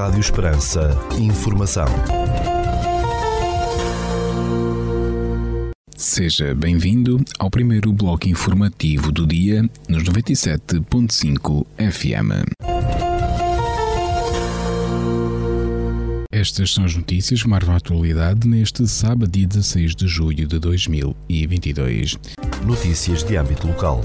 Rádio Esperança. Informação. Seja bem-vindo ao primeiro bloco informativo do dia nos 97.5 FM. Estas são as notícias que marcam a atualidade neste sábado, dia 16 de julho de 2022. Notícias de âmbito local.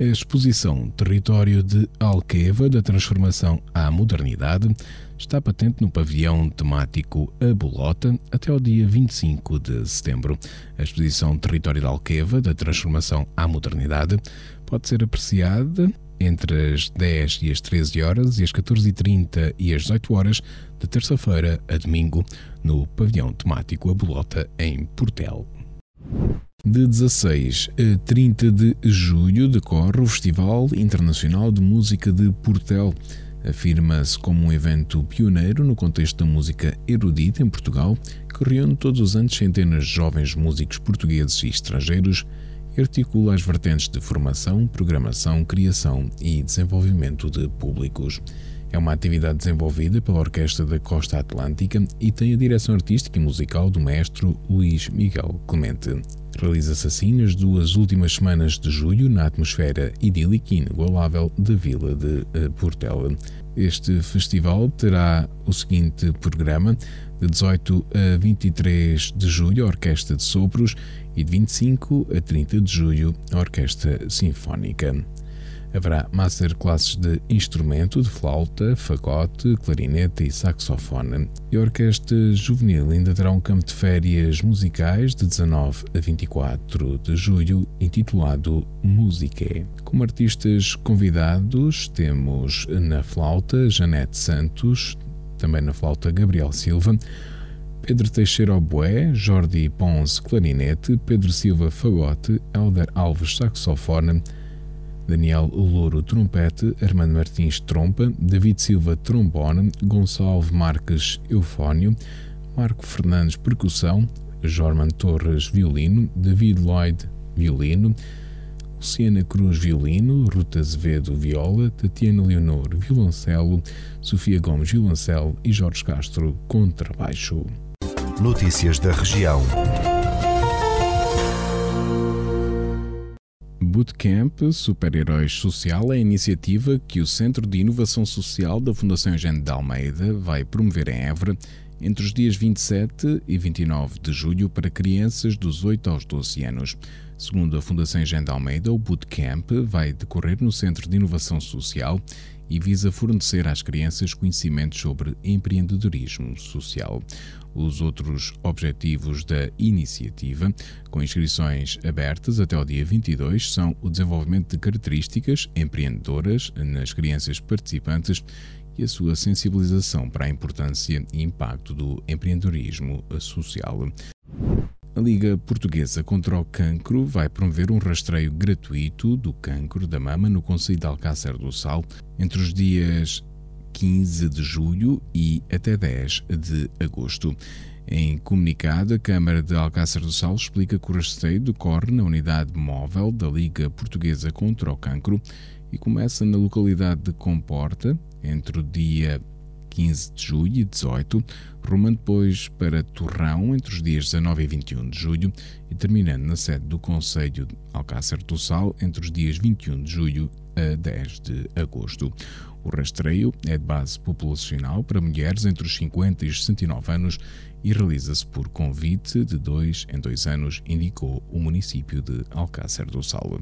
A exposição Território de Alqueva da Transformação à Modernidade está patente no pavilhão temático A Bolota até ao dia 25 de setembro. A exposição Território de Alqueva da Transformação à Modernidade pode ser apreciada entre as 10 e as 13 horas e as 14h30 e as 18 horas de terça-feira a domingo no pavilhão temático A Bolota em Portel. De 16 a 30 de julho decorre o Festival Internacional de Música de Portel. Afirma-se como um evento pioneiro no contexto da música erudita em Portugal, que reúne todos os anos centenas de jovens músicos portugueses e estrangeiros e articula as vertentes de formação, programação, criação e desenvolvimento de públicos. É uma atividade desenvolvida pela Orquestra da Costa Atlântica e tem a direção artística e musical do maestro Luís Miguel Clemente. Realiza-se assim nas duas últimas semanas de julho na atmosfera idílica e inigualável da vila de eh, Portela. Este festival terá o seguinte programa: de 18 a 23 de julho, a Orquestra de Sopros e de 25 a 30 de julho, a Orquestra Sinfónica. Haverá masterclasses de instrumento, de flauta, fagote, clarinete e saxofone. E a Orquestra Juvenil ainda terá um campo de férias musicais de 19 a 24 de julho, intitulado Musique. Como artistas convidados, temos na flauta Janete Santos, também na flauta Gabriel Silva, Pedro Teixeira Oboé, Jordi Pons clarinete, Pedro Silva fagote, Helder Alves saxofone, Daniel Louro trompete, Armando Martins trompa, David Silva trombone, Gonçalves Marques eufónio, Marco Fernandes percussão, Jorman Torres violino, David Lloyd violino, Luciana Cruz violino, Ruta Azevedo viola, Tatiana Leonor violoncelo, Sofia Gomes violoncelo e Jorge Castro contrabaixo. Notícias da região. Bootcamp Super-Heróis Social é a iniciativa que o Centro de Inovação Social da Fundação Eugênio de Almeida vai promover em Évora entre os dias 27 e 29 de julho para crianças dos 8 aos 12 anos. Segundo a Fundação de Almeida, o Bootcamp vai decorrer no Centro de Inovação Social e visa fornecer às crianças conhecimentos sobre empreendedorismo social. Os outros objetivos da iniciativa, com inscrições abertas até o dia 22, são o desenvolvimento de características empreendedoras nas crianças participantes e a sua sensibilização para a importância e impacto do empreendedorismo social. A Liga Portuguesa contra o Cancro vai promover um rastreio gratuito do cancro da mama no Conselho de Alcácer do Sal entre os dias 15 de julho e até 10 de agosto. Em comunicado, a Câmara de Alcácer do Sal explica que o rastreio decorre na unidade móvel da Liga Portuguesa contra o Cancro e começa na localidade de Comporta entre o dia 15 de julho e 18, rumando depois para Torrão entre os dias 19 e 21 de julho e terminando na sede do Conselho de Alcácer do Sal entre os dias 21 de julho a 10 de agosto. O rastreio é de base populacional para mulheres entre os 50 e os 69 anos e realiza-se por convite de dois em dois anos, indicou o município de Alcácer do Sal.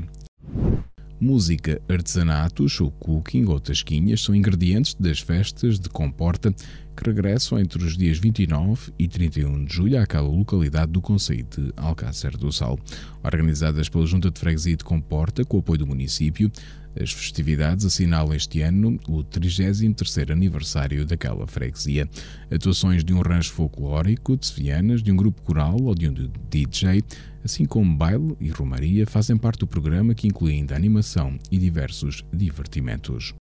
Música, artesanatos, o cooking ou tasquinhas são ingredientes das festas de Comporta que regressam entre os dias 29 e 31 de julho àquela localidade do Conselho de Alcácer do Sal. Organizadas pela Junta de Freguesia de Comporta, com o apoio do município, as festividades assinalam este ano o 33º aniversário daquela freguesia. Atuações de um rancho folclórico, de sevianas, de um grupo coral ou de um DJ, assim como baile e romaria, fazem parte do programa que inclui ainda animação e diversos divertimentos.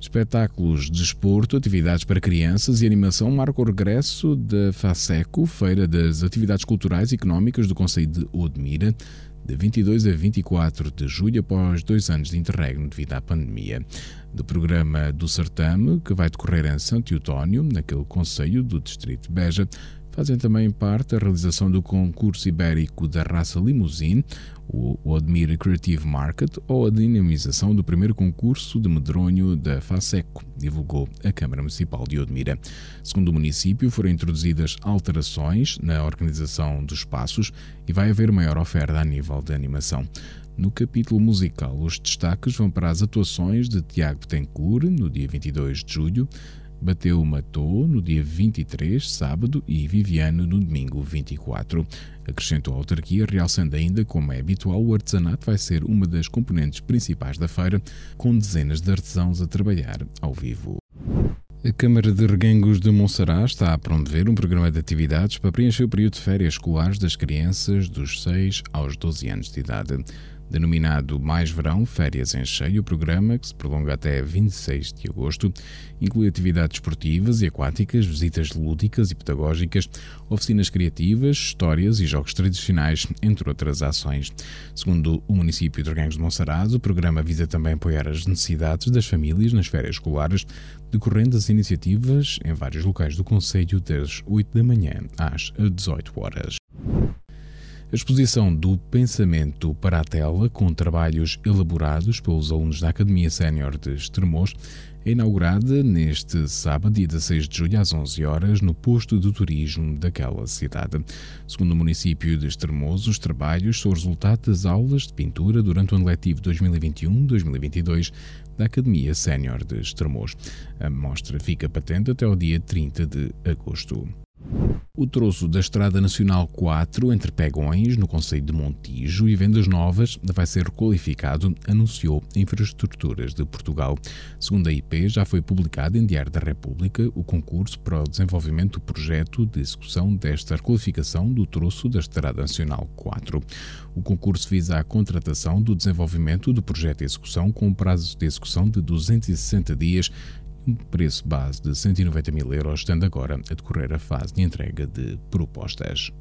Espetáculos, desporto, atividades para crianças e animação marcam o regresso da FASECO, Feira das Atividades Culturais e Económicas do Conselho de Odmira, de 22 a 24 de julho, após dois anos de interregno devido à pandemia. Do programa do certame, que vai decorrer em Santo Eutónio, naquele conselho do Distrito de Beja, fazem também parte a realização do concurso ibérico da raça Limousine, o Odmir Creative Market ou a dinamização do primeiro concurso de medronho da FASECO, divulgou a Câmara Municipal de Odmira. Segundo o município, foram introduzidas alterações na organização dos espaços e vai haver maior oferta a nível de animação. No capítulo musical, os destaques vão para as atuações de Tiago Betancourt, no dia 22 de julho, Bateu Matou no dia 23, sábado, e Viviano no domingo 24. Acrescentou a autarquia, realçando ainda, como é habitual, o artesanato vai ser uma das componentes principais da feira, com dezenas de artesãos a trabalhar ao vivo. A Câmara de Reguengos de Monsaraz está a promover um programa de atividades para preencher o período de férias escolares das crianças dos 6 aos 12 anos de idade. Denominado Mais Verão, Férias em Cheio, o programa, que se prolonga até 26 de agosto, inclui atividades esportivas e aquáticas, visitas lúdicas e pedagógicas, oficinas criativas, histórias e jogos tradicionais, entre outras ações. Segundo o município de Orgães de Monsaraz, o programa visa também apoiar as necessidades das famílias nas férias escolares, decorrendo das iniciativas em vários locais do Conselho das 8 da manhã às 18 horas. A exposição do pensamento para a tela, com trabalhos elaborados pelos alunos da Academia Sénior de Estremoz, é inaugurada neste sábado, dia 16 de julho, às 11 horas, no posto de turismo daquela cidade. Segundo o município de Estremoz, os trabalhos são resultado das aulas de pintura durante o ano letivo 2021-2022 da Academia Sénior de Estremoz. A mostra fica patente até o dia 30 de agosto. O troço da Estrada Nacional 4 entre Pegões, no Conselho de Montijo, e Vendas Novas vai ser requalificado, anunciou Infraestruturas de Portugal. Segundo a IP, já foi publicado em Diário da República o concurso para o desenvolvimento do projeto de execução desta requalificação do troço da Estrada Nacional 4. O concurso visa a contratação do desenvolvimento do projeto de execução com um prazo de execução de 260 dias um preço base de 190 mil euros, estando agora a decorrer a fase de entrega de propostas.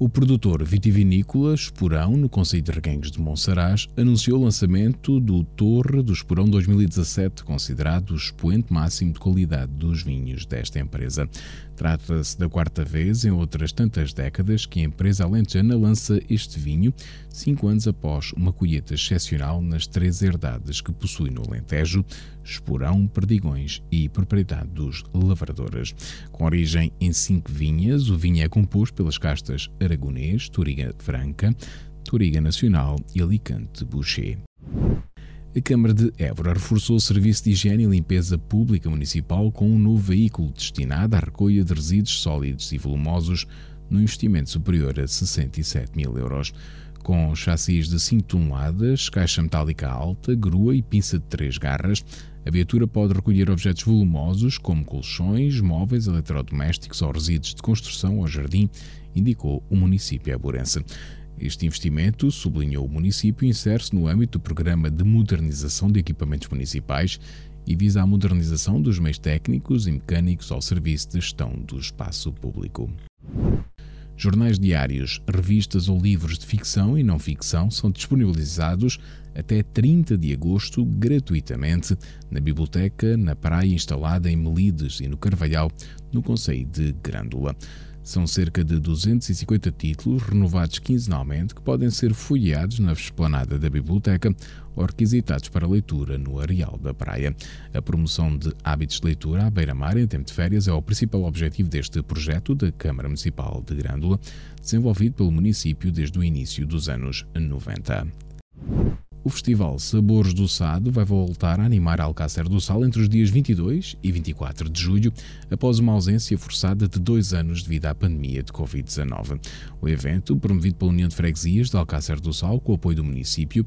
O produtor vitivinícola Esporão, no Conselho de Reguengos de Monsaraz, anunciou o lançamento do Torre do Esporão 2017, considerado o expoente máximo de qualidade dos vinhos desta empresa. Trata-se da quarta vez em outras tantas décadas que a empresa alentejana lança este vinho, cinco anos após uma colheita excepcional nas três herdades que possui no Alentejo, Esporão, Perdigões e propriedade dos lavradores. Com origem em cinco vinhas, o vinho é composto pelas castas Aragonês, Turiga Franca, Turiga Nacional e Alicante Boucher a Câmara de Évora reforçou o serviço de higiene e limpeza pública municipal com um novo veículo destinado à recolha de resíduos sólidos e volumosos no investimento superior a 67 mil euros. Com chassis de 5 toneladas, caixa metálica alta, grua e pinça de 3 garras, a viatura pode recolher objetos volumosos como colchões, móveis, eletrodomésticos ou resíduos de construção ou jardim, indicou o município aburense. Este investimento, sublinhou o município, insere-se no âmbito do Programa de Modernização de Equipamentos Municipais e visa a modernização dos meios técnicos e mecânicos ao serviço de gestão do espaço público. Jornais diários, revistas ou livros de ficção e não ficção são disponibilizados até 30 de agosto gratuitamente na biblioteca na praia instalada em Melides e no Carvalhal, no Conselho de Grândola. São cerca de 250 títulos, renovados quinzenalmente, que podem ser folheados na esplanada da biblioteca ou requisitados para leitura no areal da praia. A promoção de hábitos de leitura à beira-mar em tempo de férias é o principal objetivo deste projeto da Câmara Municipal de Grândola, desenvolvido pelo município desde o início dos anos 90. O festival Sabores do Sado vai voltar a animar Alcácer do Sal entre os dias 22 e 24 de julho, após uma ausência forçada de dois anos devido à pandemia de Covid-19. O evento, promovido pela União de Freguesias de Alcácer do Sal, com o apoio do município,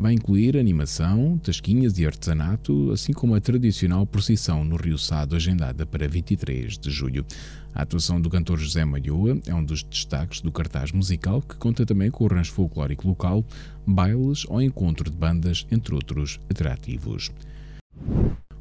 vai incluir animação, tasquinhas e artesanato, assim como a tradicional procissão no Rio Sado, agendada para 23 de julho. A atuação do cantor José Malhoa é um dos destaques do cartaz musical, que conta também com o rancho folclórico local, bailes ou encontro de bandas, entre outros atrativos.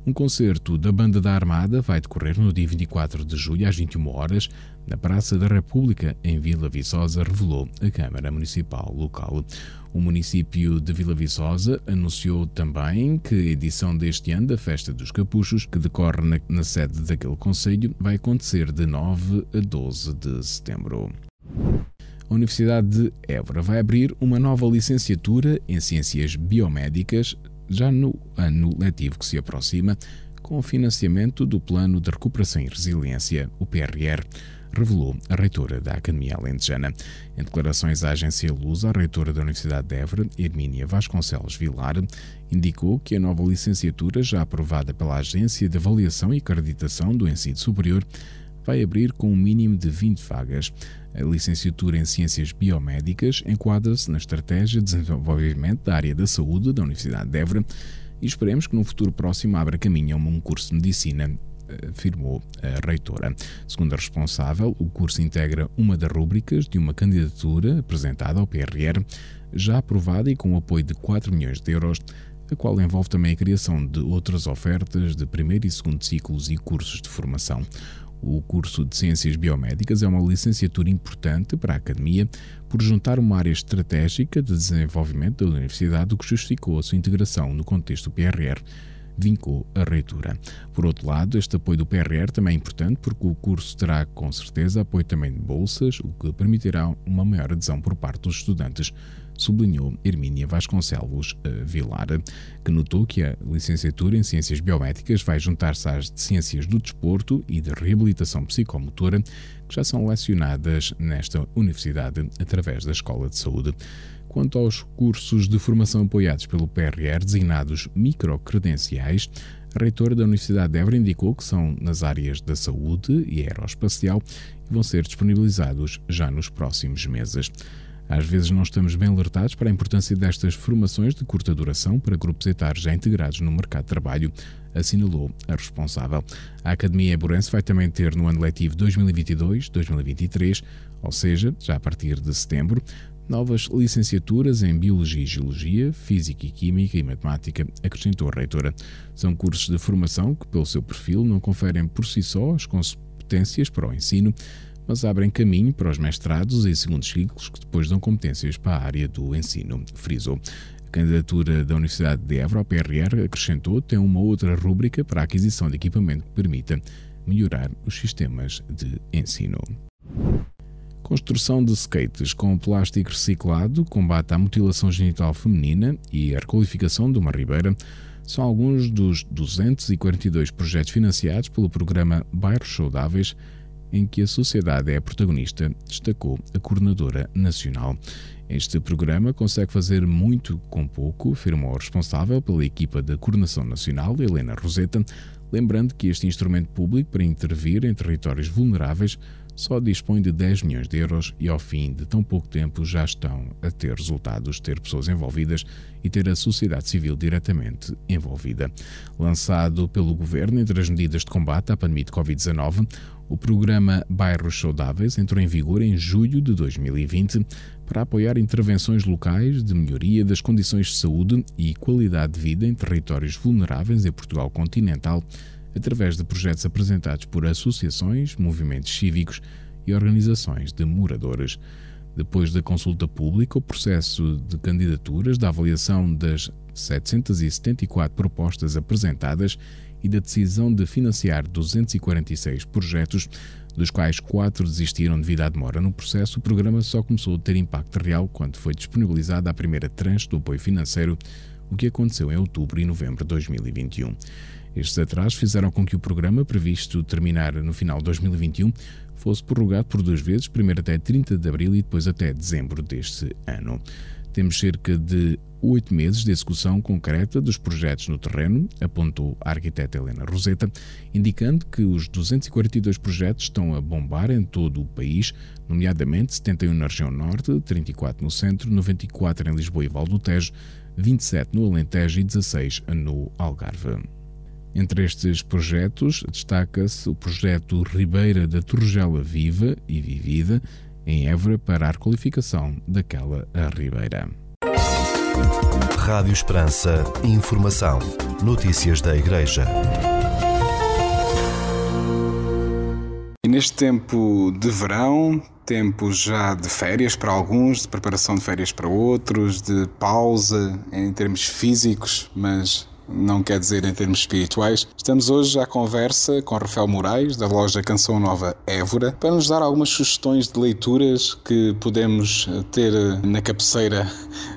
Um concerto da Banda da Armada vai decorrer no dia 24 de julho às 21 horas na Praça da República, em Vila Viçosa, revelou a Câmara Municipal local. O município de Vila Viçosa anunciou também que a edição deste ano da Festa dos Capuchos, que decorre na, na sede daquele conselho, vai acontecer de 9 a 12 de setembro. A Universidade de Évora vai abrir uma nova licenciatura em Ciências Biomédicas já no ano letivo que se aproxima, com o financiamento do Plano de Recuperação e Resiliência, o PRR, revelou a reitora da Academia Alentejana. Em declarações à agência Lusa, a reitora da Universidade de Évora, Hermínia Vasconcelos Vilar, indicou que a nova licenciatura, já aprovada pela Agência de Avaliação e Acreditação do Ensino Superior, vai abrir com um mínimo de 20 vagas. A licenciatura em Ciências Biomédicas enquadra-se na estratégia de desenvolvimento da área da saúde da Universidade de Évora e esperemos que no futuro próximo abra caminho a um curso de medicina afirmou a reitora. Segundo a responsável, o curso integra uma das rúbricas de uma candidatura apresentada ao PRR, já aprovada e com o apoio de 4 milhões de euros, a qual envolve também a criação de outras ofertas de primeiro e segundo ciclos e cursos de formação. O curso de Ciências Biomédicas é uma licenciatura importante para a Academia por juntar uma área estratégica de desenvolvimento da Universidade, o que justificou a sua integração no contexto PRR, vincou a reitura. Por outro lado, este apoio do PRR também é importante porque o curso terá com certeza apoio também de bolsas, o que permitirá uma maior adesão por parte dos estudantes sublinhou Hermínia Vasconcelos eh, Vilar, que notou que a licenciatura em Ciências Biomédicas vai juntar-se às de Ciências do Desporto e de Reabilitação Psicomotora, que já são lecionadas nesta universidade através da Escola de Saúde. Quanto aos cursos de formação apoiados pelo PRR, designados microcredenciais, a reitora da Universidade de Évora indicou que são nas áreas da saúde e aeroespacial e vão ser disponibilizados já nos próximos meses. Às vezes não estamos bem alertados para a importância destas formações de curta duração para grupos etários já integrados no mercado de trabalho, assinalou a responsável. A Academia Eburense vai também ter no ano letivo 2022-2023, ou seja, já a partir de setembro, novas licenciaturas em Biologia e Geologia, Física e Química e Matemática, acrescentou a reitora. São cursos de formação que, pelo seu perfil, não conferem por si só as competências para o ensino, mas abrem caminho para os mestrados e segundos ciclos que depois dão competências para a área do ensino, frisou. A candidatura da Universidade de Évora PRR, acrescentou, tem uma outra rúbrica para a aquisição de equipamento que permita melhorar os sistemas de ensino. Construção de skates com plástico reciclado, combate à mutilação genital feminina e a requalificação de uma ribeira são alguns dos 242 projetos financiados pelo programa Bairros Saudáveis em que a sociedade é a protagonista, destacou a coordenadora nacional. Este programa consegue fazer muito com pouco, afirmou a responsável pela equipa da Coordenação Nacional, Helena Roseta, lembrando que este instrumento público para intervir em territórios vulneráveis só dispõe de 10 milhões de euros e, ao fim de tão pouco tempo, já estão a ter resultados, ter pessoas envolvidas e ter a sociedade civil diretamente envolvida. Lançado pelo governo entre as medidas de combate à pandemia de Covid-19, o programa Bairros Saudáveis entrou em vigor em julho de 2020 para apoiar intervenções locais de melhoria das condições de saúde e qualidade de vida em territórios vulneráveis em Portugal continental através de projetos apresentados por associações, movimentos cívicos e organizações de moradores. Depois da consulta pública, o processo de candidaturas da avaliação das 774 propostas apresentadas e da decisão de financiar 246 projetos, dos quais quatro desistiram devido à demora no processo, o programa só começou a ter impacto real quando foi disponibilizada a primeira tranche do apoio financeiro, o que aconteceu em outubro e novembro de 2021. Estes atrasos fizeram com que o programa, previsto terminar no final de 2021, fosse prorrogado por duas vezes, primeiro até 30 de abril e depois até dezembro deste ano. Temos cerca de oito meses de execução concreta dos projetos no terreno, apontou a arquiteta Helena Roseta, indicando que os 242 projetos estão a bombar em todo o país, nomeadamente 71 na região norte, 34 no centro, 94 em Lisboa e Val do Tejo, 27 no Alentejo e 16 no Algarve. Entre estes projetos, destaca-se o projeto Ribeira da Torregela Viva e Vivida, em Évora, para a requalificação daquela ribeira. Rádio Esperança. Informação. Notícias da Igreja. E neste tempo de verão, tempo já de férias para alguns, de preparação de férias para outros, de pausa em termos físicos, mas não quer dizer em termos espirituais. Estamos hoje à conversa com Rafael Moraes, da loja Canção Nova Évora, para nos dar algumas sugestões de leituras que podemos ter na cabeceira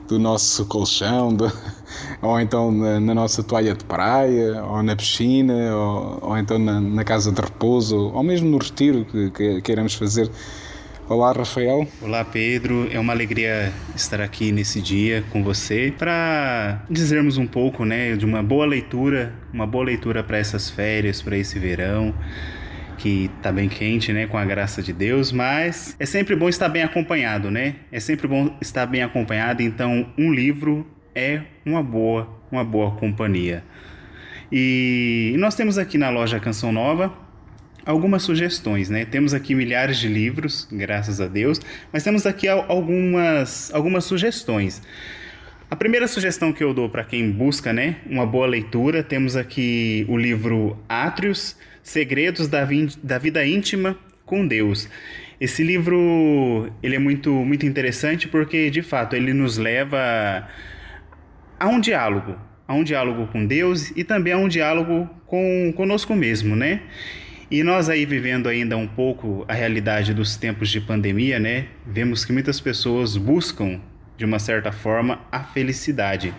do nosso colchão, ou então na, na, nossa toalha de praia, ou na piscina, ou, ou então na, na, casa de repouso, ou mesmo no retiro que, que queiramos fazer Olá, Rafael. Olá, Pedro. É uma alegria estar aqui nesse dia com você para dizermos um pouco, né, de uma boa leitura, uma boa leitura para essas férias, para esse verão que tá bem quente, né, com a graça de Deus, mas é sempre bom estar bem acompanhado, né? É sempre bom estar bem acompanhado, então um livro é uma boa, uma boa companhia. E nós temos aqui na loja Canção Nova algumas sugestões, né? Temos aqui milhares de livros, graças a Deus, mas temos aqui algumas, algumas sugestões. A primeira sugestão que eu dou para quem busca, né, uma boa leitura, temos aqui o livro Átrios, Segredos da, da Vida Íntima com Deus. Esse livro, ele é muito muito interessante porque de fato ele nos leva a um diálogo, a um diálogo com Deus e também a um diálogo com conosco mesmo, né? E nós aí vivendo ainda um pouco a realidade dos tempos de pandemia, né? Vemos que muitas pessoas buscam de uma certa forma a felicidade.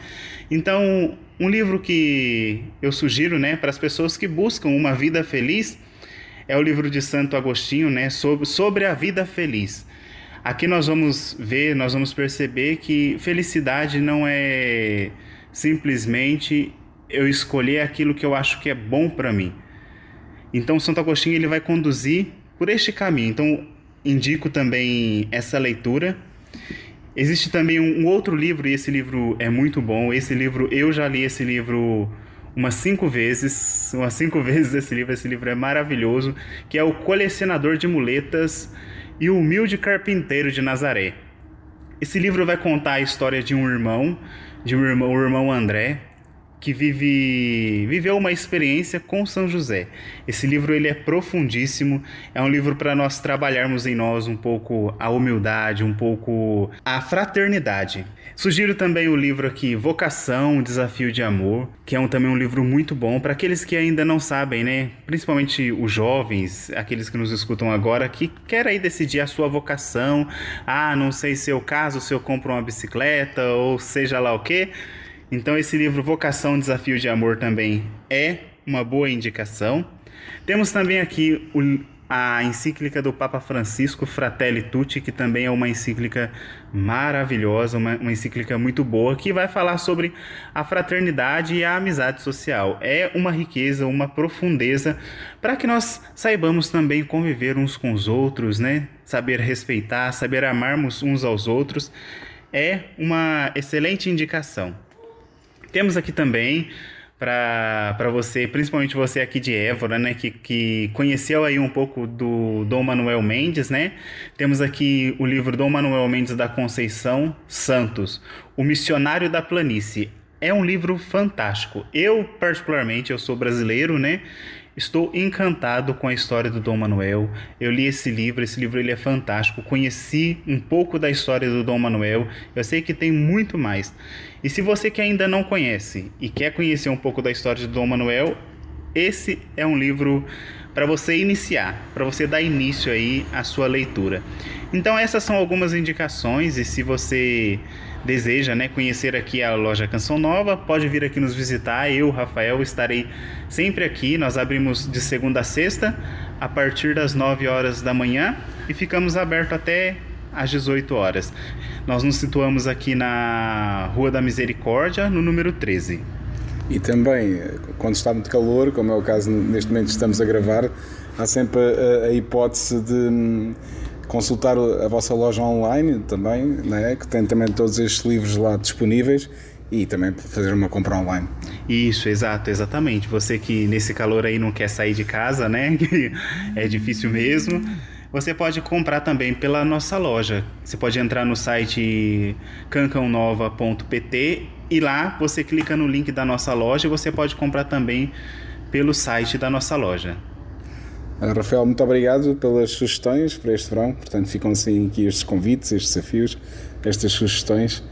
Então, um livro que eu sugiro, né, para as pessoas que buscam uma vida feliz é o livro de Santo Agostinho, né, sobre, sobre a vida feliz. Aqui nós vamos ver, nós vamos perceber que felicidade não é simplesmente eu escolher aquilo que eu acho que é bom para mim. Então, Santo Agostinho ele vai conduzir por este caminho. Então, indico também essa leitura. Existe também um, outro livro, e esse livro é muito bom. Esse livro, eu já li esse livro umas cinco vezes. Umas cinco vezes esse livro. Esse livro é maravilhoso. Que é O Colecionador de Muletas e o Humilde Carpinteiro de Nazaré. Esse livro vai contar a história de um irmão, de um irmão, o irmão André, que vive viveu uma experiência com São José. Esse livro ele é profundíssimo, é um livro para nós trabalharmos em nós um pouco a humildade, um pouco a fraternidade. Sugiro também o livro aqui Vocação, Desafio de Amor, que é um, também um livro muito bom para aqueles que ainda não sabem, né? Principalmente os jovens, aqueles que nos escutam agora, que querem aí decidir a sua vocação. Ah, não sei se eu caso, se eu compro uma bicicleta ou seja lá o que então, esse livro Vocação, Desafio de Amor também é uma boa indicação. Temos também aqui o, a encíclica do Papa Francisco, Fratelli Tutti, que também é uma encíclica maravilhosa, uma, uma encíclica muito boa, que vai falar sobre a fraternidade e a amizade social. É uma riqueza, uma profundeza para que nós saibamos também conviver uns com os outros, né? Saber respeitar, saber amarmos uns aos outros. É uma excelente indicação. Temos aqui também para você, principalmente você aqui de Évora, né, que, que conheceu aí um pouco do Dom Manuel Mendes, né? Temos aqui o livro Dom Manuel Mendes da Conceição Santos, O Missionário da Planície. É um livro fantástico. Eu, particularmente, eu sou brasileiro, né? Estou encantado com a história do Dom Manuel. Eu li esse livro, esse livro ele é fantástico. Conheci um pouco da história do Dom Manuel. Eu sei que tem muito mais. E se você que ainda não conhece e quer conhecer um pouco da história do Dom Manuel, esse é um livro para você iniciar, para você dar início aí à sua leitura. Então essas são algumas indicações e se você deseja né, conhecer aqui a loja Canção Nova, pode vir aqui nos visitar. Eu, Rafael, estarei sempre aqui. Nós abrimos de segunda a sexta, a partir das 9 horas da manhã e ficamos abertos até às 18 horas. Nós nos situamos aqui na Rua da Misericórdia, no número 13. E também, quando está muito calor, como é o caso neste momento que estamos a gravar, há sempre a, a hipótese de hum, consultar a vossa loja online também, né, que tem também todos estes livros lá disponíveis e também fazer uma compra online. Isso, exato, exatamente. Você que nesse calor aí não quer sair de casa, né? é difícil mesmo. você pode comprar também pela nossa loja. Você pode entrar no site cancãonova.pt e lá você clica no link da nossa loja e você pode comprar também pelo site da nossa loja. Rafael, muito obrigado pelas sugestões para este verão. Portanto, ficam assim aqui estes convites, estes desafios, estas sugestões.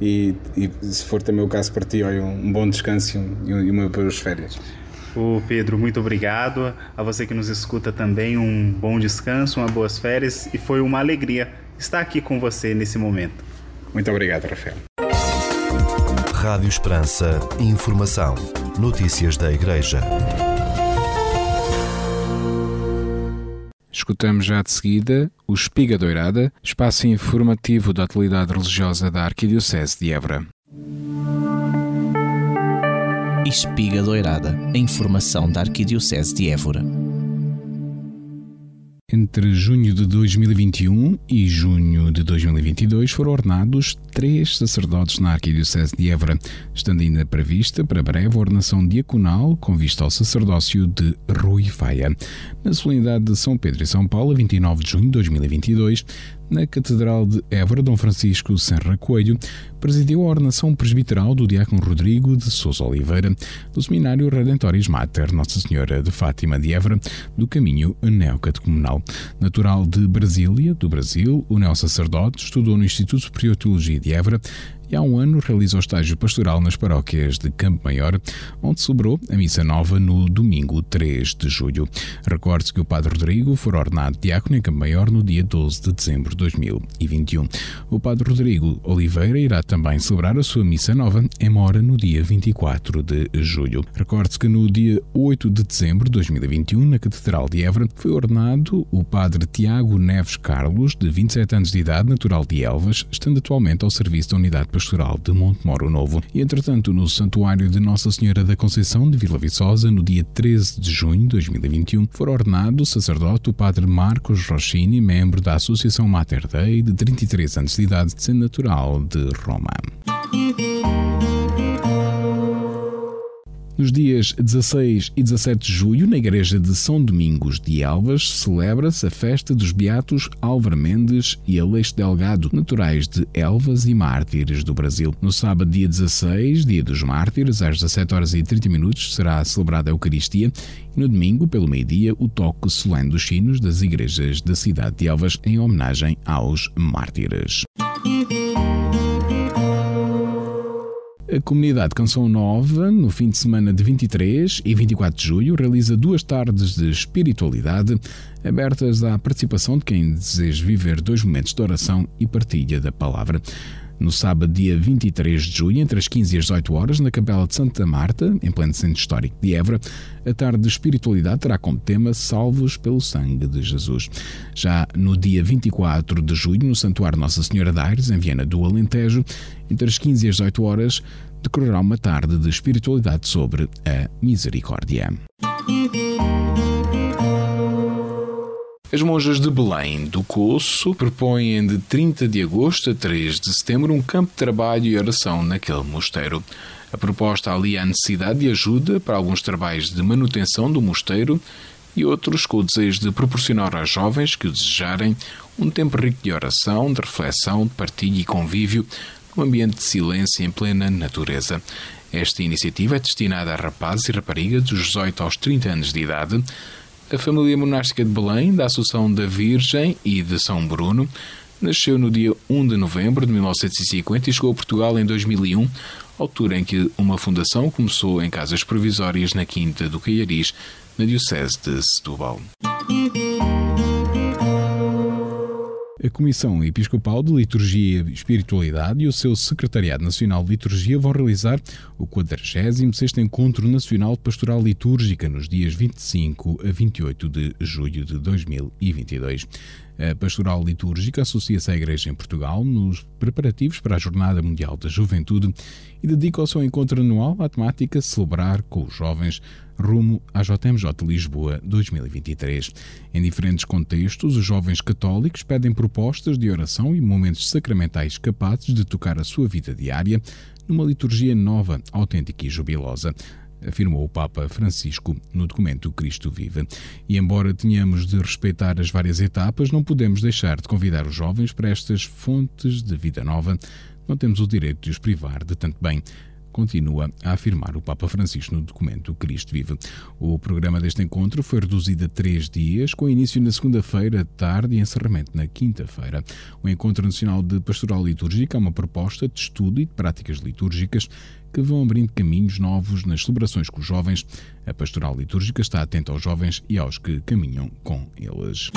E, e se for também o caso para ti, olha, um bom descanso e uma boas férias. O Pedro, muito obrigado. A você que nos escuta também, um bom descanso, uma boas férias e foi uma alegria estar aqui com você nesse momento. Muito obrigado, Rafael. Rádio Esperança. Informação. Notícias da Igreja. Escutamos já de seguida o Espiga Doirada, espaço informativo da atualidade religiosa da Arquidiocese de Évora. Espiga Doirada, a informação da Arquidiocese de Évora. Entre junho de 2021 e junho de 2022 foram ordenados três sacerdotes na Arquidiocese de Évora, estando ainda prevista para breve a ordenação diaconal com vista ao sacerdócio de Rui Faia. Na solenidade de São Pedro e São Paulo, 29 de junho de 2022, na Catedral de Évora, Dom Francisco Serra Coelho presidiu a ordenação presbiteral do diácono Rodrigo de Sousa Oliveira do Seminário Redentoris Mater Nossa Senhora de Fátima de Évora do Caminho Neocatecumenal. Natural de Brasília, do Brasil, o neo-sacerdote estudou no Instituto Superior de Teologia de Évora e há um ano realiza o estágio pastoral nas paróquias de Campo Maior, onde celebrou a missa nova no domingo 3 de julho. Recorde-se que o Padre Rodrigo foi ordenado diácono em Campo Maior no dia 12 de dezembro de 2021. O Padre Rodrigo Oliveira irá também celebrar a sua missa nova em Mora no dia 24 de julho. Recorde-se que no dia 8 de dezembro de 2021, na Catedral de Évora, foi ordenado o Padre Tiago Neves Carlos, de 27 anos de idade, natural de Elvas, estando atualmente ao serviço da Unidade Pastoral de Montemoro Novo. E, entretanto, no Santuário de Nossa Senhora da Conceição de Vila Viçosa, no dia 13 de junho de 2021, foi ordenado o sacerdote o Padre Marcos Rochini, membro da Associação Mater Dei, de 33 anos de idade, sendo natural de Roma. Nos dias 16 e 17 de julho, na igreja de São Domingos de Elvas, celebra-se a festa dos Beatos Álvaro Mendes e Aleixo Delgado, naturais de Elvas e mártires do Brasil. No sábado, dia 16, dia dos mártires, às 17 horas e 30 minutos, será celebrada a Eucaristia e no domingo, pelo meio-dia, o toque solene dos sinos das igrejas da cidade de Elvas em homenagem aos mártires. A comunidade Canção Nova, no fim de semana de 23 e 24 de julho, realiza duas tardes de espiritualidade abertas à participação de quem deseja viver dois momentos de oração e partilha da palavra. No sábado, dia 23 de julho, entre as 15 e as 18 horas, na Capela de Santa Marta, em pleno centro histórico de Évora, a tarde de espiritualidade terá como tema Salvos pelo Sangue de Jesus. Já no dia 24 de julho, no Santuário Nossa Senhora de Aires, em Viena do Alentejo, entre as 15 e as 18 horas, decorrerá uma tarde de espiritualidade sobre a misericórdia. As monjas de Belém do Coço propõem de 30 de agosto a 3 de setembro um campo de trabalho e oração naquele mosteiro. A proposta alia a necessidade de ajuda para alguns trabalhos de manutenção do mosteiro e outros com o desejo de proporcionar aos jovens que o desejarem um tempo rico de oração, de reflexão, de partilha e convívio num ambiente de silêncio em plena natureza. Esta iniciativa é destinada a rapazes e raparigas dos 18 aos 30 anos de idade. A família monástica de Belém, da Associação da Virgem e de São Bruno, nasceu no dia 1 de novembro de 1950 e chegou a Portugal em 2001, altura em que uma fundação começou em casas provisórias na Quinta do Caiaris, na Diocese de Setúbal. A Comissão Episcopal de Liturgia e Espiritualidade e o seu Secretariado Nacional de Liturgia vão realizar o 46º Encontro Nacional de Pastoral Litúrgica nos dias 25 a 28 de julho de 2022. A Pastoral Litúrgica associa-se à Igreja em Portugal nos preparativos para a Jornada Mundial da Juventude e dedica o seu encontro anual à temática Celebrar com os Jovens rumo à JMJ Lisboa 2023. Em diferentes contextos, os jovens católicos pedem propostas de oração e momentos sacramentais capazes de tocar a sua vida diária numa liturgia nova, autêntica e jubilosa. afirmou o Papa Francisco no documento Cristo Vive. E embora tenhamos de respeitar as várias etapas, não podemos deixar de convidar os jovens para estas fontes de vida nova. Não temos o direito de os privar de tanto bem continua a afirmar o Papa Francisco no documento Cristo Vive. O programa deste encontro foi reduzido a três dias, com início na segunda-feira tarde e encerramento na quinta-feira. O Encontro Nacional de Pastoral Litúrgica é uma proposta de estudo e de práticas litúrgicas que vão abrindo caminhos novos nas celebrações com os jovens. A pastoral litúrgica está atenta aos jovens e aos que caminham com eles.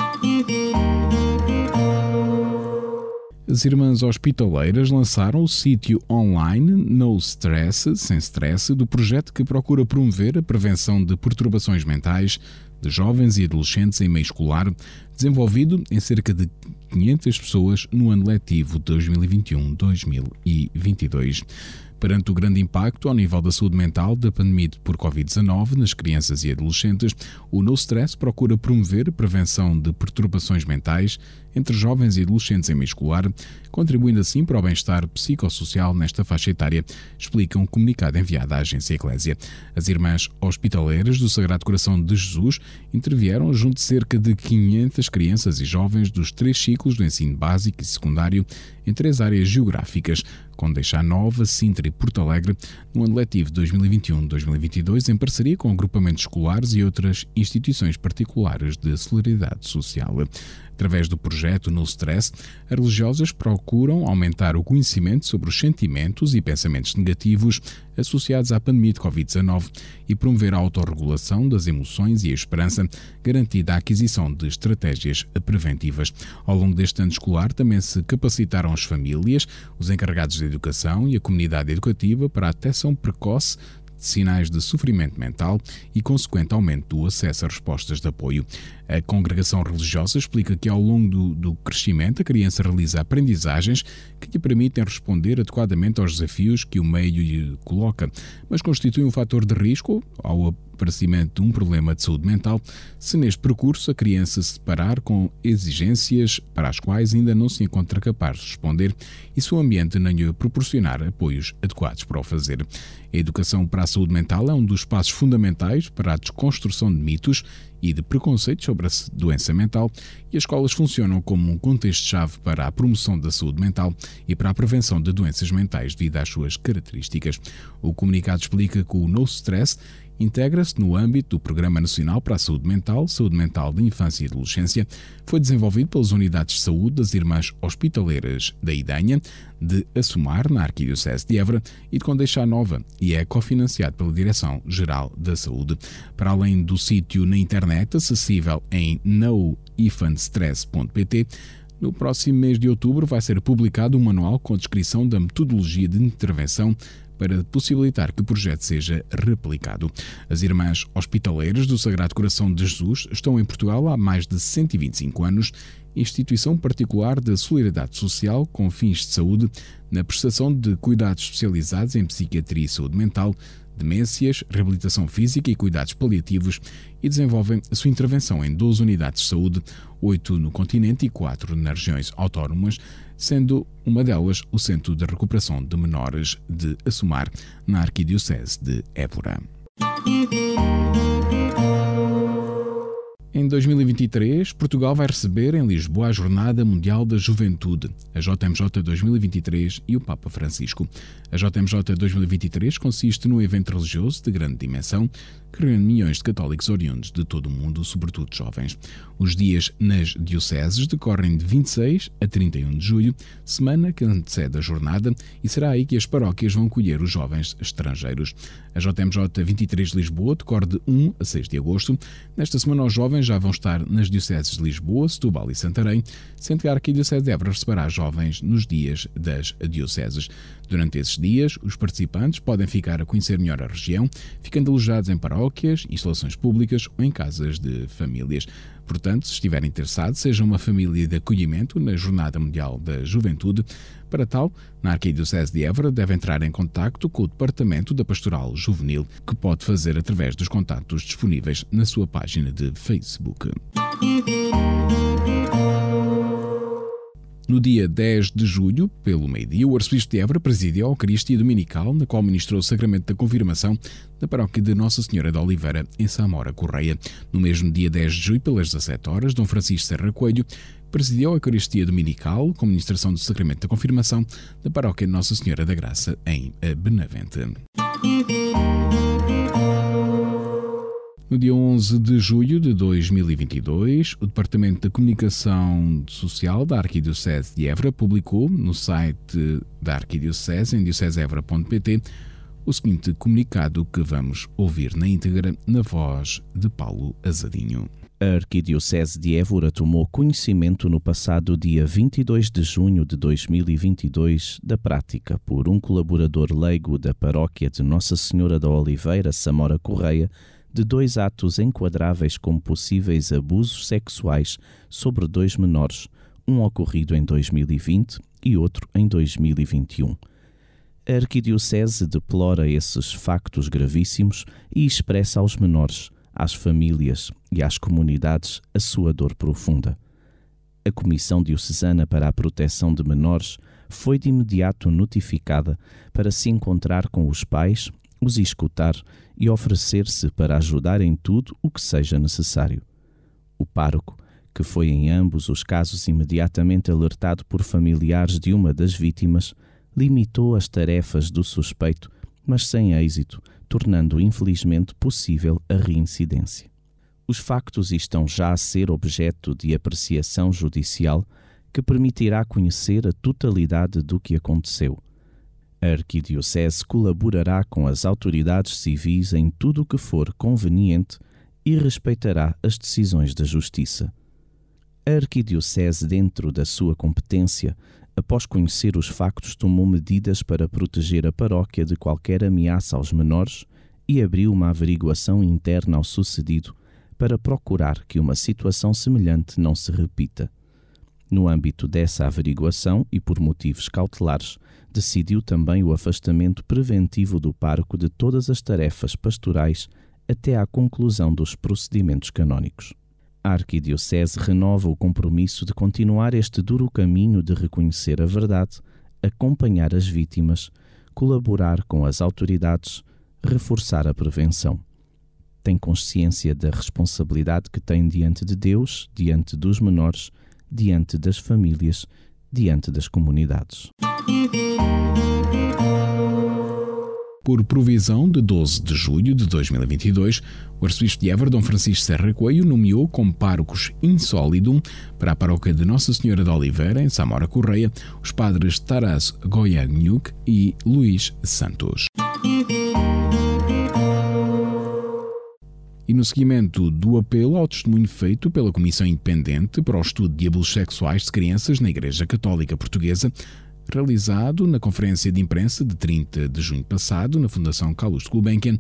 As Irmãs Hospitaleiras lançaram o sítio online No Stress, sem stress, do projeto que procura promover a prevenção de perturbações mentais de jovens e adolescentes em meio escolar, desenvolvido em cerca de 500 pessoas no ano letivo 2021-2022 perante o grande impacto ao nível da saúde mental da pandemia por Covid-19 nas crianças e adolescentes, o No Stress procura promover a prevenção de perturbações mentais entre jovens e adolescentes em meio escolar, contribuindo assim para o bem-estar psicossocial nesta faixa etária, explica um comunicado enviado à agência Eclésia. As irmãs hospitaleiras do Sagrado Coração de Jesus intervieram junto de cerca de 500 crianças e jovens dos três ciclos do ensino básico e secundário em três áreas geográficas, Condeixa Nova, Sintra e Porto Alegre, no ano letivo 2021-2022, em parceria com agrupamentos escolares e outras instituições particulares de solidariedade social. Através do projeto No Stress, as religiosas procuram aumentar o conhecimento sobre os sentimentos e pensamentos negativos associados à pandemia de Covid-19 e promover a autorregulação das emoções e a esperança, garantida a aquisição de estratégias preventivas. Ao longo deste ano escolar, também se capacitaram as famílias, os encarregados de educação e a comunidade educativa para a detecção precoce de sinais de sofrimento mental e consequente aumento do acesso a respostas de apoio. A congregação religiosa explica que ao longo do, do crescimento a criança realiza aprendizagens que lhe permitem responder adequadamente aos desafios que o meio lhe coloca, mas constitui um fator de risco ao aparecimento de um problema de saúde mental se neste percurso a criança se deparar com exigências para as quais ainda não se encontra capaz de responder e se o ambiente não lhe proporcionar apoios adequados para o fazer. A educação para a saúde mental é um dos passos fundamentais para a desconstrução de mitos e de preconceitos sobre a doença mental, e as escolas funcionam como um contexto-chave para a promoção da saúde mental e para a prevenção de doenças mentais devido às suas características. O comunicado explica que o No Stress integra-se no âmbito do Programa Nacional para a Saúde Mental, Saúde Mental de Infância e Adolescência, foi desenvolvido pelas unidades de saúde das Irmãs Hospitaleiras da Idanha, de Assumar, na Arquidiocese de Évora, e de Condeixá Nova, e é cofinanciado pela Direção-Geral da Saúde. Para além do sítio na internet, acessível em noifantstress.pt, no próximo mês de outubro vai ser publicado um manual com a descrição da metodologia de intervenção para possibilitar que o projeto seja replicado. As Irmãs Hospitaleiras do Sagrado Coração de Jesus estão em Portugal há mais de 125 anos, instituição particular de solidariedade social com fins de saúde na prestação de cuidados especializados em psiquiatria e saúde mental, demências, reabilitação física e cuidados paliativos e desenvolvem a sua intervenção em 12 unidades de saúde, 8 no continente e 4 nas regiões autónomas, sendo uma delas o Centro de Recuperação de Menores de Assumar, na Arquidiocese de Évora. Em 2023, Portugal vai receber em Lisboa a Jornada Mundial da Juventude, a JMJ 2023 e o Papa Francisco. A JMJ 2023 consiste num evento religioso de grande dimensão que reúne milhões de católicos oriundos de todo o mundo, sobretudo jovens. Os dias nas dioceses decorrem de 26 a 31 de julho, semana que antecede a jornada, e será aí que as paróquias vão colher os jovens estrangeiros. A JMJ 23 de Lisboa decorre de 1 a 6 de agosto. Nesta semana, os jovens já vão estar nas dioceses de Lisboa, Setúbal e Santarém, sendo que a Arquidiocese de Évora receberá jovens nos dias das dioceses. Durante esses dias, os participantes podem ficar a conhecer melhor a região, ficando alojados em paróquias, instalações públicas ou em casas de famílias. Portanto, se estiver interessado, seja uma família de acolhimento na Jornada Mundial da Juventude. Para tal, na Arquidiocese de Évora deve entrar em contato com o Departamento da Pastoral Juvenil, que pode fazer através dos contatos disponíveis na sua página de Facebook. No dia 10 de julho, pelo meio-dia, o arcebispo de Évora presidiu a Eucaristia Dominical, na qual ministrou o sacramento da confirmação da paróquia de Nossa Senhora de Oliveira, em Samora Correia. No mesmo dia 10 de julho, pelas 17 horas, Dom Francisco Serra Coelho presidiu a Eucaristia Dominical, com ministração do sacramento da confirmação da paróquia Nossa Senhora da Graça, em Benavente. No dia 11 de julho de 2022, o Departamento de Comunicação Social da Arquidiocese de Évora publicou no site da Arquidiocese, em dioceseevra.pt, o seguinte comunicado que vamos ouvir na íntegra na voz de Paulo Azadinho. A Arquidiocese de Évora tomou conhecimento no passado dia 22 de junho de 2022 da prática por um colaborador leigo da paróquia de Nossa Senhora da Oliveira, Samora Correia, de dois atos enquadráveis como possíveis abusos sexuais sobre dois menores, um ocorrido em 2020 e outro em 2021. A Arquidiocese deplora esses factos gravíssimos e expressa aos menores, às famílias e às comunidades a sua dor profunda. A Comissão Diocesana para a Proteção de Menores foi de imediato notificada para se encontrar com os pais, os escutar e oferecer-se para ajudar em tudo o que seja necessário. O pároco, que foi em ambos os casos imediatamente alertado por familiares de uma das vítimas, limitou as tarefas do suspeito, mas sem êxito, tornando infelizmente possível a reincidência. Os factos estão já a ser objeto de apreciação judicial que permitirá conhecer a totalidade do que aconteceu a Arquidiocese colaborará com as autoridades civis em tudo o que for conveniente e respeitará as decisões da Justiça. A Arquidiocese, dentro da sua competência, após conhecer os factos, tomou medidas para proteger a paróquia de qualquer ameaça aos menores e abriu uma averiguação interna ao sucedido para procurar que uma situação semelhante não se repita. No âmbito dessa averiguação e por motivos cautelares, decidiu também o afastamento preventivo do parco de todas as tarefas pastorais até à conclusão dos procedimentos canônicos. A Arquidiocese renova o compromisso de continuar este duro caminho de reconhecer a verdade, acompanhar as vítimas, colaborar com as autoridades, reforçar a prevenção. Tem consciência da responsabilidade que tem diante de Deus, diante dos menores, diante das famílias, diante das comunidades. Por provisão de 12 de julho de 2022, o arcebispo de Évora, Dom Francisco Serra Coelho, nomeou como párocos insólidum para a paróquia de Nossa Senhora de Oliveira, em Samora Correia, os padres Taras Goiagnuk e Luís Santos. E no seguimento do apelo ao testemunho feito pela Comissão Independente para o Estudo de Abusos Sexuais de Crianças na Igreja Católica Portuguesa, realizado na conferência de imprensa de 30 de junho passado na Fundação Carlos Gulbenkian,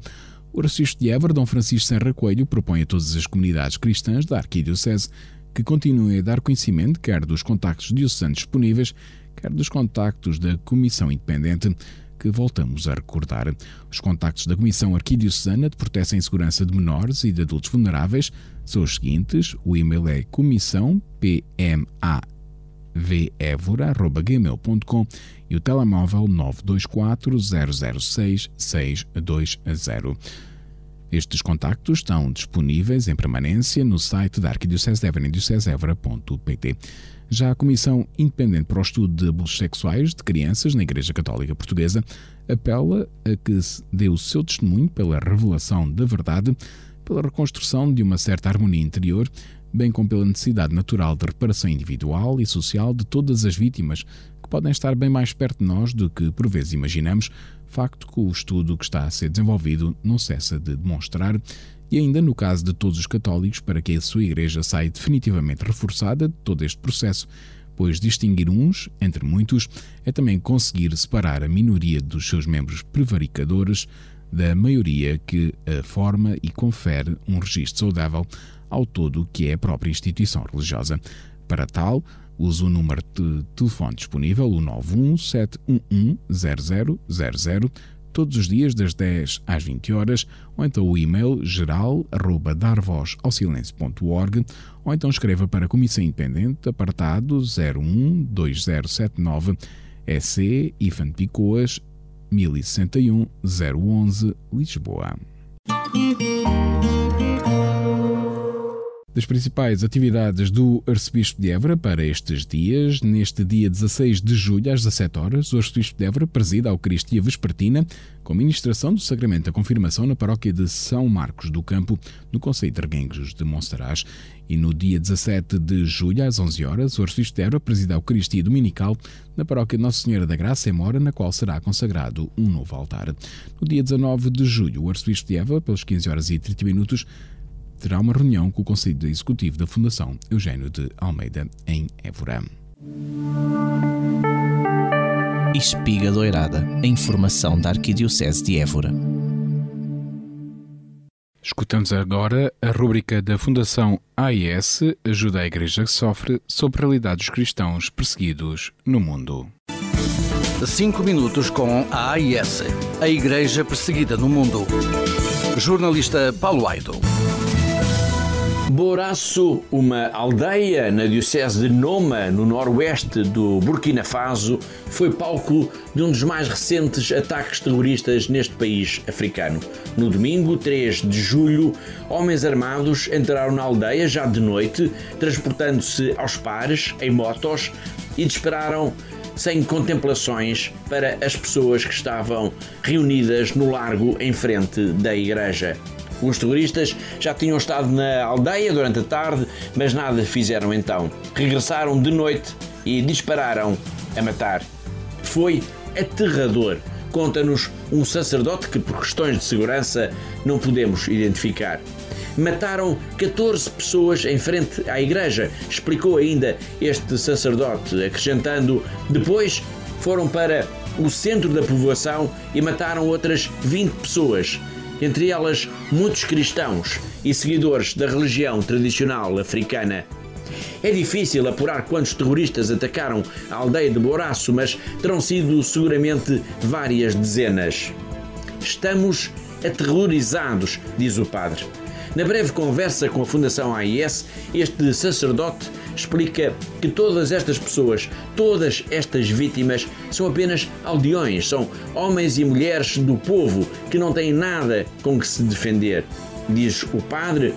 o arcebispo de Évora, Dom Francisco Serra Coelho, propõe a todas as comunidades cristãs da Arquidiocese que continuem a dar conhecimento quer dos contactos diocesanos disponíveis, quer dos contactos da Comissão Independente, que voltamos a recordar. Os contactos da Comissão Arquidiocesana de Proteção e Segurança de Menores e de Adultos Vulneráveis são os seguintes: o e-mail é comissão e o telemóvel 924 006 620. Estes contactos estão disponíveis em permanência no site da Arquidiocese de Évora. Já a Comissão Independente para o Estudo de Abusos Sexuais de Crianças na Igreja Católica Portuguesa apela a que se dê o seu testemunho pela revelação da verdade, pela reconstrução de uma certa harmonia interior bem como pela necessidade natural de reparação individual e social de todas as vítimas, que podem estar bem mais perto de nós do que por vezes imaginamos, facto que o estudo que está a ser desenvolvido não cessa de demonstrar, e ainda no caso de todos os católicos, para que a sua Igreja saia definitivamente reforçada de todo este processo, pois distinguir uns, entre muitos, é também conseguir separar a minoria dos seus membros prevaricadores da maioria que a forma e confere um registro saudável ao todo que é a própria instituição religiosa. Para tal, use o número de telefone disponível, o 917110000, todos os dias das 10 às 20 horas, ou então o e-mail geral@darvozausilêncio.org, ou então escreva para a Comissão Independente, apartado 012079 EC IFAN Picoas 1061 011 Lisboa. Das principais atividades do Arcebispo de Évora para estes dias. Neste dia 16 de julho, às 17 horas, o Arcebispo de Évora presida a Eucaristia Vespertina com ministração do Sacramento da Confirmação na paróquia de São Marcos do Campo, no Conselho de Reguengos de Monsaraz. E no dia 17 de julho, às 11 horas, o Arcebispo de Évora presida a Eucaristia Dominical na paróquia de Nossa Senhora da Graça em Mora, na qual será consagrado um novo altar. No dia 19 de julho, o Arcebispo de Évora, pelas 15 horas e 30 minutos, terá uma reunião com o Conselho Executivo da Fundação Eugênio de Almeida, em Évora. Espiga Doirada, a informação da Arquidiocese de Évora. Escutamos agora a rúbrica da Fundação AIS Ajuda a Igreja que Sofre sobre a realidade dos cristãos perseguidos no mundo. Cinco minutos com a AIS, a Igreja Perseguida no Mundo. Jornalista Paulo Aido. Boraço, uma aldeia na diocese de Noma, no noroeste do Burkina Faso, foi palco de um dos mais recentes ataques terroristas neste país africano. No domingo, 3 de julho, homens armados entraram na aldeia já de noite, transportando-se aos pares, em motos, e dispararam sem contemplações para as pessoas que estavam reunidas no largo em frente da igreja. Os terroristas já tinham estado na aldeia durante a tarde, mas nada fizeram então. Regressaram de noite e dispararam a matar. Foi aterrador. Conta-nos um sacerdote que, por questões de segurança, não podemos identificar. Mataram 14 pessoas em frente à igreja, explicou ainda este sacerdote, acrescentando: depois foram para o centro da povoação e mataram outras 20 pessoas entre elas muitos cristãos e seguidores da religião tradicional africana. É difícil apurar quantos terroristas atacaram a aldeia de Boraço, mas terão sido seguramente várias dezenas. Estamos aterrorizados, diz o padre. Na breve conversa com a Fundação AIS, este sacerdote explica que todas estas pessoas, todas estas vítimas, são apenas aldeões, são homens e mulheres do povo que não têm nada com que se defender. Diz o padre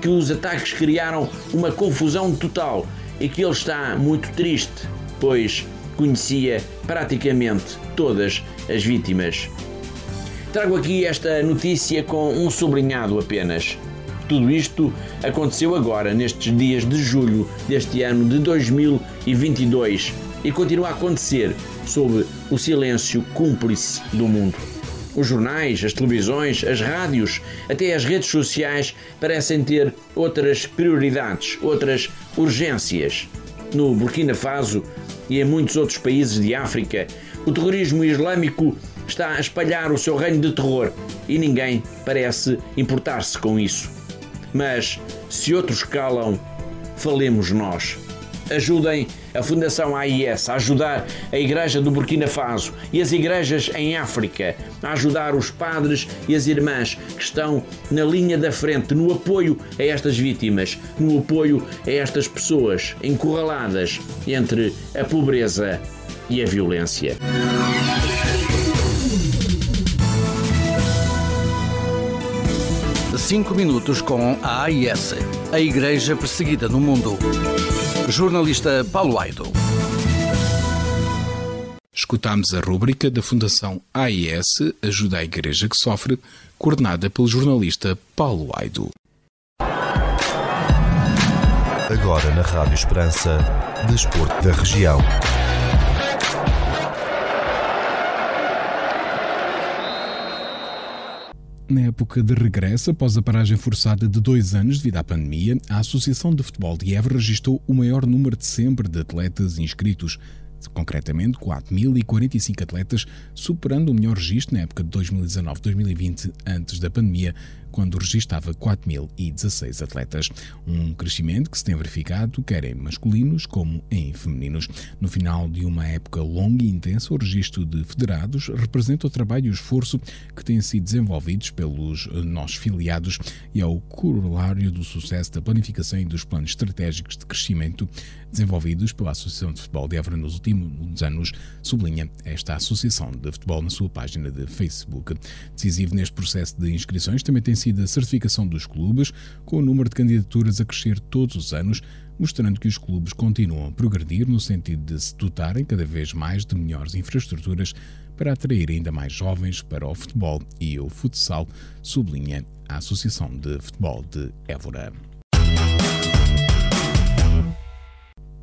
que os ataques criaram uma confusão total e que ele está muito triste, pois conhecia praticamente todas as vítimas. Trago aqui esta notícia com um sublinhado apenas. Tudo isto aconteceu agora, nestes dias de julho deste ano de 2022 e continua a acontecer sob o silêncio cúmplice do mundo. Os jornais, as televisões, as rádios, até as redes sociais parecem ter outras prioridades, outras urgências. No Burkina Faso e em muitos outros países de África, o terrorismo islâmico está a espalhar o seu reino de terror e ninguém parece importar-se com isso. Mas se outros calam, falemos nós. Ajudem a Fundação AIS a ajudar a Igreja do Burkina Faso e as igrejas em África, a ajudar os padres e as irmãs que estão na linha da frente no apoio a estas vítimas, no apoio a estas pessoas encurraladas entre a pobreza e a violência. Cinco minutos com a AIS, a Igreja Perseguida no Mundo. Jornalista Paulo Aido. Escutamos a rúbrica da Fundação AIS Ajuda a Igreja que Sofre, coordenada pelo jornalista Paulo Aido. Agora na Rádio Esperança, Desporto da Região. Na época de regresso, após a paragem forçada de dois anos devido à pandemia, a Associação de Futebol de Évora registrou o maior número de sempre de atletas inscritos. Concretamente 4.045 atletas, superando o melhor registro na época de 2019-2020, antes da pandemia, quando registava 4.016 atletas. Um crescimento que se tem verificado quer em masculinos como em femininos. No final de uma época longa e intensa, o registro de federados representa o trabalho e o esforço que têm sido desenvolvidos pelos nossos filiados e é o corolário do sucesso da planificação e dos planos estratégicos de crescimento desenvolvidos pela Associação de Futebol de Évora nos últimos anos, sublinha esta Associação de Futebol na sua página de Facebook. Decisivo neste processo de inscrições também tem sido a certificação dos clubes, com o número de candidaturas a crescer todos os anos, mostrando que os clubes continuam a progredir no sentido de se dotarem cada vez mais de melhores infraestruturas para atrair ainda mais jovens para o futebol e o futsal, sublinha a Associação de Futebol de Évora.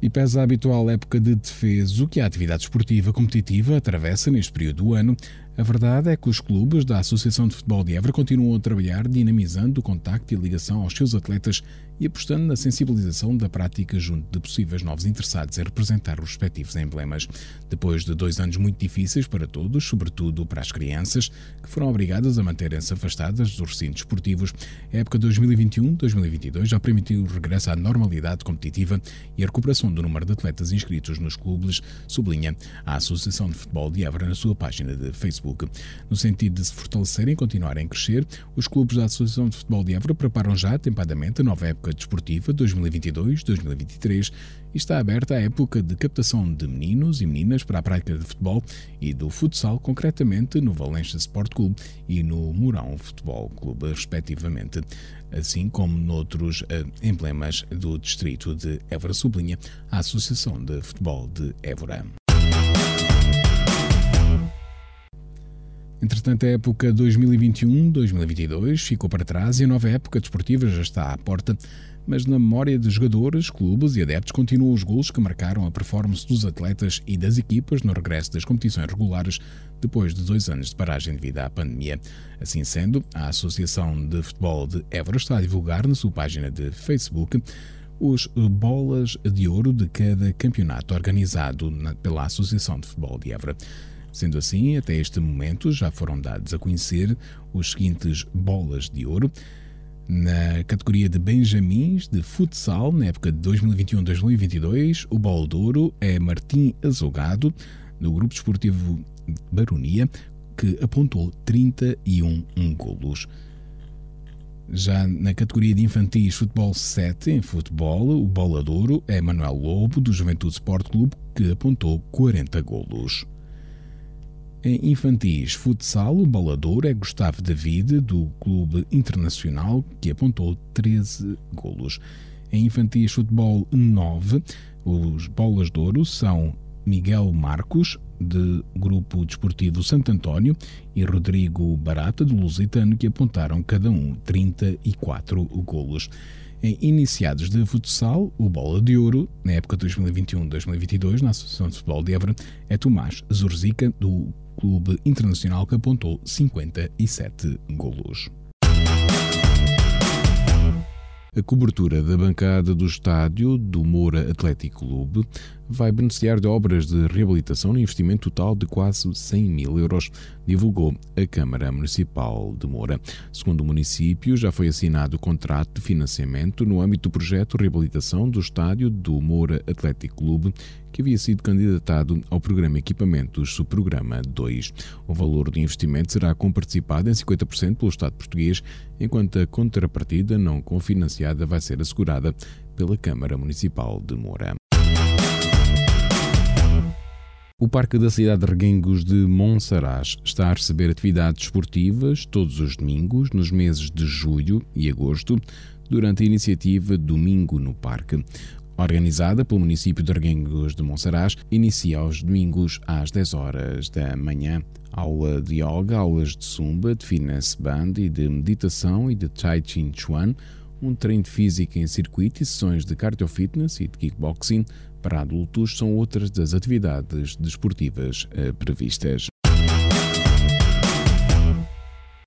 E pesa a habitual época de defeso que a atividade esportiva competitiva atravessa neste período do ano, a verdade é que os clubes da Associação de Futebol de Évora continuam a trabalhar dinamizando o contacto e a ligação aos seus atletas e apostando na sensibilização da prática junto de possíveis novos interessados em representar os respectivos emblemas. Depois de dois anos muito difíceis para todos, sobretudo para as crianças, que foram obrigadas a manterem-se afastadas dos recintos esportivos, a época 2021-2022 já permitiu o regresso à normalidade competitiva e a recuperação do número de atletas inscritos nos clubes, sublinha a Associação de Futebol de Évora na sua página de Facebook. Facebook. No sentido de se fortalecerem e continuarem a crescer, os clubes da Associação de Futebol de Évora preparam já atempadamente a nova época desportiva 2022-2023 e está aberta a época de captação de meninos e meninas para a prática de futebol e do futsal, concretamente no Valência Sport Clube e no Mourão Futebol Clube, respectivamente, assim como noutros uh, emblemas do distrito de Évora, sublinha a Associação de Futebol de Évora. Entretanto, a época 2021-2022 ficou para trás e a nova época desportiva já está à porta, mas na memória de jogadores, clubes e adeptos continuam os gols que marcaram a performance dos atletas e das equipas no regresso das competições regulares depois de dois anos de paragem devido à pandemia. Assim sendo, a Associação de Futebol de Évora está a divulgar na sua página de Facebook os bolas de ouro de cada campeonato organizado pela Associação de Futebol de Évora. Sendo assim, até este momento já foram dados a conhecer os seguintes bolas de ouro. Na categoria de Benjamins de futsal, na época de 2021-2022, o bolo de ouro é Martim Azogado, do Grupo Desportivo Baronia, que apontou 31 golos. Já na categoria de infantis futebol 7 em futebol, o bola de ouro é Manuel Lobo, do Juventude Sport Clube, que apontou 40 golos. Infantis futsal, o bolador é Gustavo David, do Clube Internacional, que apontou 13 golos. Em infantis futebol 9, os bolas de ouro são Miguel Marcos, de Grupo Desportivo Santo António, e Rodrigo Barata, do Lusitano, que apontaram cada um 34 golos. Em iniciados de futsal, o Bola de Ouro, na época 2021-2022, na Associação de Futebol de Évora, é Tomás Zorzica, do Clube Internacional, que apontou 57 golos. A cobertura da bancada do estádio do Moura Atlético Clube vai beneficiar de obras de reabilitação no investimento total de quase 100 mil euros, divulgou a Câmara Municipal de Moura. Segundo o município, já foi assinado o contrato de financiamento no âmbito do projeto reabilitação do estádio do Moura Atlético Clube, que havia sido candidatado ao programa Equipamentos Subprograma 2. O valor do investimento será comparticipado em 50% pelo Estado português, enquanto a contrapartida não confinanciada vai ser assegurada pela Câmara Municipal de Moura. O Parque da Cidade de Reguengos de Monsaraz está a receber atividades esportivas todos os domingos, nos meses de julho e agosto, durante a iniciativa Domingo no Parque organizada pelo município de Arguengos de Monsaraz, inicia aos domingos às 10 horas da manhã. Aula de yoga, aulas de zumba, de fitness band e de meditação e de tai chi chuan, um treino de física em circuito e sessões de cardio fitness e de kickboxing para adultos são outras das atividades desportivas eh, previstas.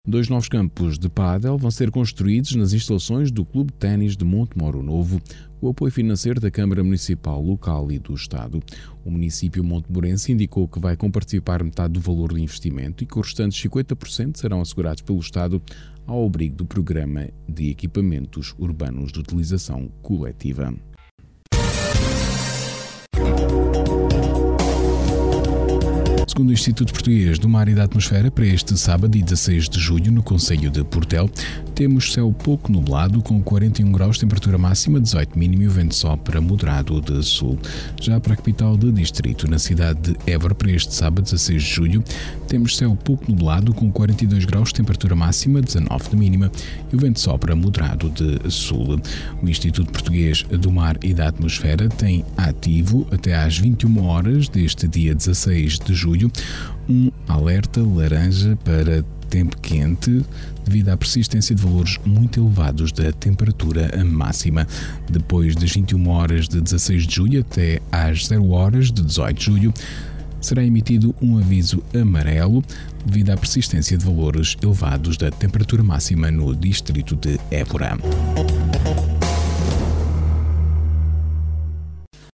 Dois novos campos de pádel vão ser construídos nas instalações do Clube de Ténis de Montemoro Novo, o apoio financeiro da Câmara Municipal Local e do Estado. O município montemorense indicou que vai compartilhar metade do valor do investimento e que os restantes 50% serão assegurados pelo Estado ao abrigo do Programa de Equipamentos Urbanos de Utilização Coletiva. Segundo o Instituto Português do Mar e da Atmosfera, para este sábado, 16 de julho, no Conselho de Portel, temos céu pouco nublado, com 41 graus, temperatura máxima, 18 mínimo e o vento sopra moderado de sul. Já para a capital do distrito, na cidade de Évora, para este sábado, 16 de julho, temos céu pouco nublado, com 42 graus, temperatura máxima, 19 de mínima e o vento sopra moderado de sul. O Instituto Português do Mar e da Atmosfera tem ativo até às 21 horas deste dia 16 de julho um alerta laranja para tempo quente devido à persistência de valores muito elevados da temperatura máxima. Depois das 21 horas de 16 de julho até às 0 horas de 18 de julho, será emitido um aviso amarelo devido à persistência de valores elevados da temperatura máxima no distrito de Évora.